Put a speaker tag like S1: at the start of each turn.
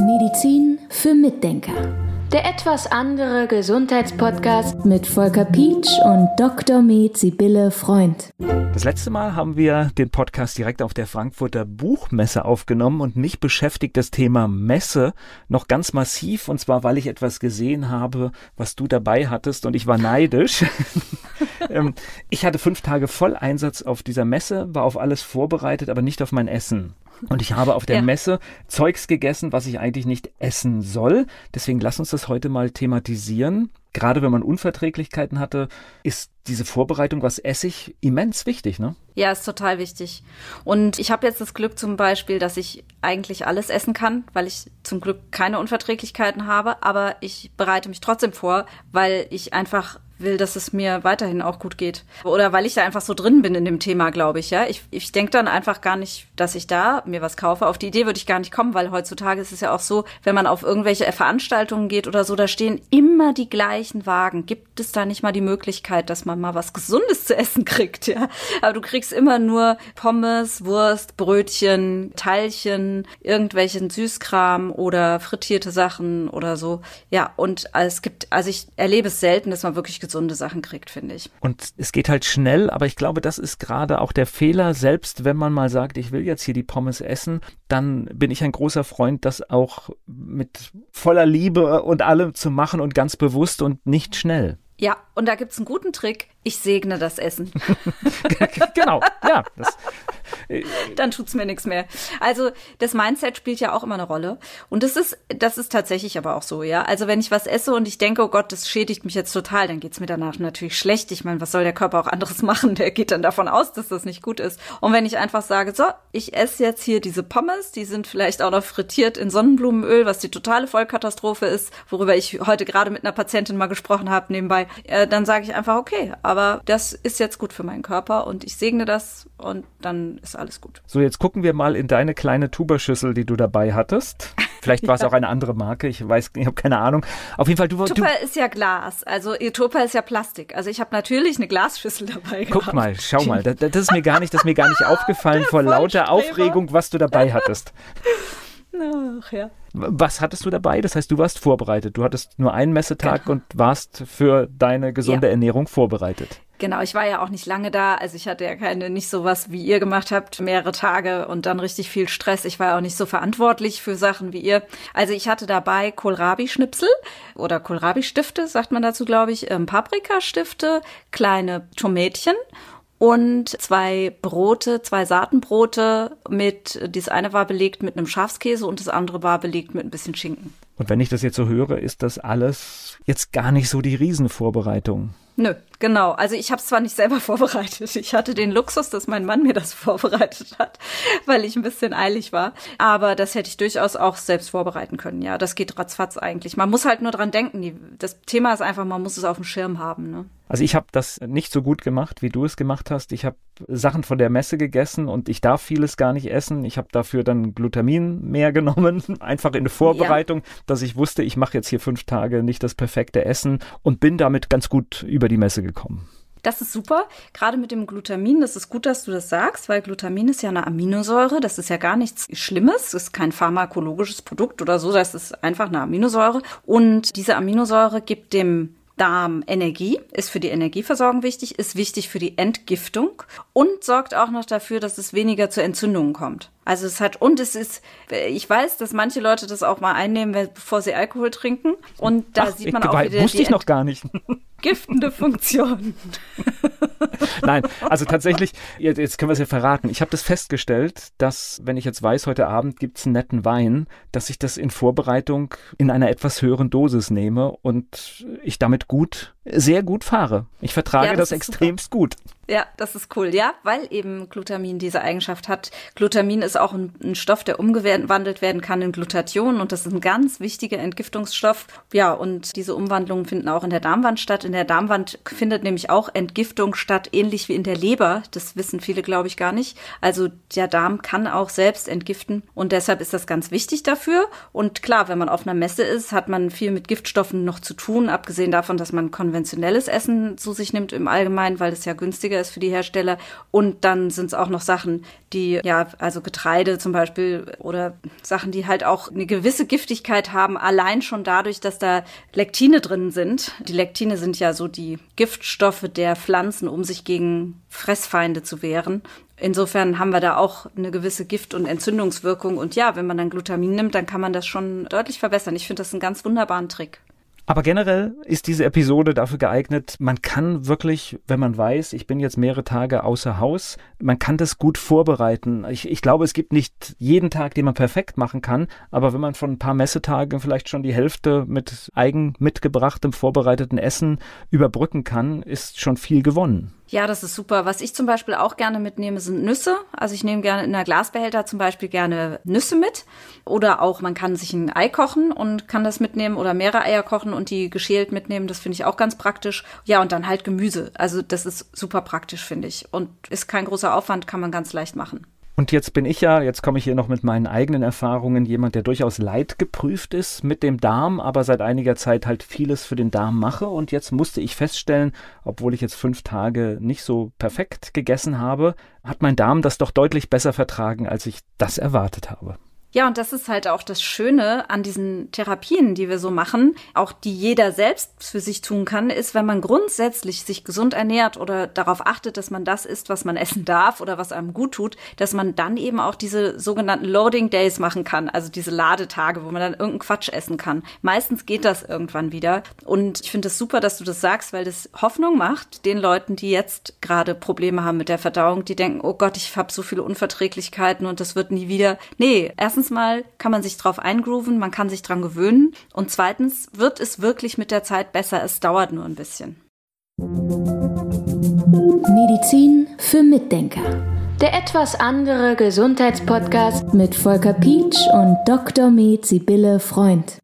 S1: Medizin für Mitdenker. Der etwas andere Gesundheitspodcast mit Volker Pietsch und Dr. Med Sibylle Freund.
S2: Das letzte Mal haben wir den Podcast direkt auf der Frankfurter Buchmesse aufgenommen und mich beschäftigt das Thema Messe noch ganz massiv und zwar, weil ich etwas gesehen habe, was du dabei hattest und ich war neidisch. Ähm, ich hatte fünf Tage Volleinsatz auf dieser Messe, war auf alles vorbereitet, aber nicht auf mein Essen. Und ich habe auf der ja. Messe Zeugs gegessen, was ich eigentlich nicht essen soll. Deswegen lass uns das heute mal thematisieren. Gerade wenn man Unverträglichkeiten hatte, ist diese Vorbereitung, was esse ich, immens wichtig, ne?
S3: Ja, ist total wichtig. Und ich habe jetzt das Glück zum Beispiel, dass ich eigentlich alles essen kann, weil ich zum Glück keine Unverträglichkeiten habe, aber ich bereite mich trotzdem vor, weil ich einfach will, dass es mir weiterhin auch gut geht. Oder weil ich da einfach so drin bin in dem Thema, glaube ich, ja. Ich, ich denke dann einfach gar nicht, dass ich da mir was kaufe. Auf die Idee würde ich gar nicht kommen, weil heutzutage ist es ja auch so, wenn man auf irgendwelche Veranstaltungen geht oder so, da stehen immer die gleichen Wagen. Gibt es da nicht mal die Möglichkeit, dass man mal was Gesundes zu essen kriegt, ja? Aber du kriegst immer nur Pommes, Wurst, Brötchen, Teilchen, irgendwelchen Süßkram oder frittierte Sachen oder so. Ja, und es gibt, also ich erlebe es selten, dass man wirklich gesunde Sachen kriegt, finde ich.
S2: Und es geht halt schnell, aber ich glaube, das ist gerade auch der Fehler, selbst wenn man mal sagt, ich will jetzt hier die Pommes essen, dann bin ich ein großer Freund, das auch mit voller Liebe und allem zu machen und ganz bewusst und nicht schnell.
S3: Ja, und da gibt es einen guten Trick. Ich segne das Essen.
S2: genau, ja. Das,
S3: Dann tut's mir nichts mehr. Also das Mindset spielt ja auch immer eine Rolle. Und das ist, das ist tatsächlich aber auch so, ja. Also wenn ich was esse und ich denke, oh Gott, das schädigt mich jetzt total, dann geht's mir danach natürlich schlecht. Ich meine, was soll der Körper auch anderes machen? Der geht dann davon aus, dass das nicht gut ist. Und wenn ich einfach sage, so, ich esse jetzt hier diese Pommes, die sind vielleicht auch noch frittiert in Sonnenblumenöl, was die totale Vollkatastrophe ist, worüber ich heute gerade mit einer Patientin mal gesprochen habe nebenbei, äh, dann sage ich einfach, okay, aber das ist jetzt gut für meinen Körper und ich segne das und dann ist alles gut.
S2: So, jetzt gucken wir mal in deine kleine Tuberschüssel, die du dabei hattest. Vielleicht war es ja. auch eine andere Marke, ich weiß, ich habe keine Ahnung. Auf jeden Fall, du
S3: Tupper du, ist ja Glas, also Tupper ist ja Plastik. Also ich habe natürlich eine Glasschüssel dabei
S2: Guck gehabt. mal, schau mal, das, das, ist mir gar nicht, das ist mir gar nicht aufgefallen vor lauter Aufregung, was du dabei hattest. Ach ja. Was hattest du dabei? Das heißt, du warst vorbereitet. Du hattest nur einen Messetag genau. und warst für deine gesunde ja. Ernährung vorbereitet.
S3: Genau, ich war ja auch nicht lange da. Also ich hatte ja keine, nicht so was, wie ihr gemacht habt, mehrere Tage und dann richtig viel Stress. Ich war ja auch nicht so verantwortlich für Sachen wie ihr. Also ich hatte dabei Kohlrabi-Schnipsel oder Kohlrabi-Stifte, sagt man dazu, glaube ich, ähm, Paprikastifte, kleine Tomätchen und zwei Brote, zwei Saatenbrote mit, das eine war belegt mit einem Schafskäse und das andere war belegt mit ein bisschen Schinken.
S2: Und wenn ich das jetzt so höre, ist das alles jetzt gar nicht so die Riesenvorbereitung.
S3: Nö, genau. Also ich habe es zwar nicht selber vorbereitet. Ich hatte den Luxus, dass mein Mann mir das vorbereitet hat, weil ich ein bisschen eilig war. Aber das hätte ich durchaus auch selbst vorbereiten können. Ja, das geht ratzfatz eigentlich. Man muss halt nur dran denken. das Thema ist einfach, man muss es auf dem Schirm haben. Ne?
S2: Also ich habe das nicht so gut gemacht, wie du es gemacht hast. Ich habe Sachen von der Messe gegessen und ich darf vieles gar nicht essen. Ich habe dafür dann Glutamin mehr genommen, einfach in der Vorbereitung, ja. dass ich wusste, ich mache jetzt hier fünf Tage nicht das perfekte Essen und bin damit ganz gut über die Messe gekommen.
S3: Das ist super, gerade mit dem Glutamin. Das ist gut, dass du das sagst, weil Glutamin ist ja eine Aminosäure. Das ist ja gar nichts Schlimmes. Das ist kein pharmakologisches Produkt oder so. Das ist einfach eine Aminosäure. Und diese Aminosäure gibt dem Darm Energie, ist für die Energieversorgung wichtig, ist wichtig für die Entgiftung und sorgt auch noch dafür, dass es weniger zu Entzündungen kommt. Also es hat, und es ist, ich weiß, dass manche Leute das auch mal einnehmen, bevor sie Alkohol trinken. Und da Ach, sieht man auch wieder
S2: wusste die ich noch gar nicht.
S3: giftende Funktion.
S2: Nein, also tatsächlich, jetzt können wir es ja verraten. Ich habe das festgestellt, dass, wenn ich jetzt weiß, heute Abend gibt es einen netten Wein, dass ich das in Vorbereitung in einer etwas höheren Dosis nehme und ich damit gut, sehr gut fahre. Ich vertrage ja, das, das extremst super. gut.
S3: Ja, das ist cool. Ja, weil eben Glutamin diese Eigenschaft hat. Glutamin ist auch ein, ein, Stoff, der umgewandelt werden kann in Glutathion und das ist ein ganz wichtiger Entgiftungsstoff. Ja, und diese Umwandlungen finden auch in der Darmwand statt. In der Darmwand findet nämlich auch Entgiftung statt, ähnlich wie in der Leber. Das wissen viele, glaube ich, gar nicht. Also der Darm kann auch selbst entgiften und deshalb ist das ganz wichtig dafür. Und klar, wenn man auf einer Messe ist, hat man viel mit Giftstoffen noch zu tun, abgesehen davon, dass man konventionelles Essen zu sich nimmt im Allgemeinen, weil es ja günstiger ist für die Hersteller. Und dann sind es auch noch Sachen, die, ja, also Getreide zum Beispiel oder Sachen, die halt auch eine gewisse Giftigkeit haben, allein schon dadurch, dass da Lektine drin sind. Die Lektine sind ja so die Giftstoffe der Pflanzen, um sich gegen Fressfeinde zu wehren. Insofern haben wir da auch eine gewisse Gift- und Entzündungswirkung. Und ja, wenn man dann Glutamin nimmt, dann kann man das schon deutlich verbessern. Ich finde das einen ganz wunderbaren Trick.
S2: Aber generell ist diese Episode dafür geeignet, man kann wirklich, wenn man weiß, ich bin jetzt mehrere Tage außer Haus, man kann das gut vorbereiten. Ich, ich glaube, es gibt nicht jeden Tag, den man perfekt machen kann, aber wenn man von ein paar Messetagen vielleicht schon die Hälfte mit eigen mitgebrachtem, vorbereiteten Essen überbrücken kann, ist schon viel gewonnen.
S3: Ja, das ist super. Was ich zum Beispiel auch gerne mitnehme, sind Nüsse. Also ich nehme gerne in der Glasbehälter zum Beispiel gerne Nüsse mit. Oder auch, man kann sich ein Ei kochen und kann das mitnehmen oder mehrere Eier kochen und die geschält mitnehmen. Das finde ich auch ganz praktisch. Ja, und dann halt Gemüse. Also das ist super praktisch, finde ich. Und ist kein großer Aufwand, kann man ganz leicht machen.
S2: Und jetzt bin ich ja, jetzt komme ich hier noch mit meinen eigenen Erfahrungen, jemand, der durchaus leidgeprüft ist mit dem Darm, aber seit einiger Zeit halt vieles für den Darm mache. Und jetzt musste ich feststellen, obwohl ich jetzt fünf Tage nicht so perfekt gegessen habe, hat mein Darm das doch deutlich besser vertragen, als ich das erwartet habe.
S3: Ja, und das ist halt auch das Schöne an diesen Therapien, die wir so machen, auch die jeder selbst für sich tun kann, ist, wenn man grundsätzlich sich gesund ernährt oder darauf achtet, dass man das isst, was man essen darf oder was einem gut tut, dass man dann eben auch diese sogenannten Loading Days machen kann, also diese Ladetage, wo man dann irgendeinen Quatsch essen kann. Meistens geht das irgendwann wieder. Und ich finde es das super, dass du das sagst, weil das Hoffnung macht den Leuten, die jetzt gerade Probleme haben mit der Verdauung, die denken, oh Gott, ich habe so viele Unverträglichkeiten und das wird nie wieder. Nee, erstens erstens mal kann man sich drauf eingrooven, man kann sich dran gewöhnen und zweitens wird es wirklich mit der Zeit besser, es dauert nur ein bisschen.
S1: Medizin für Mitdenker. Der etwas andere Gesundheitspodcast mit Volker Pietsch und Dr. Med Sibylle Freund.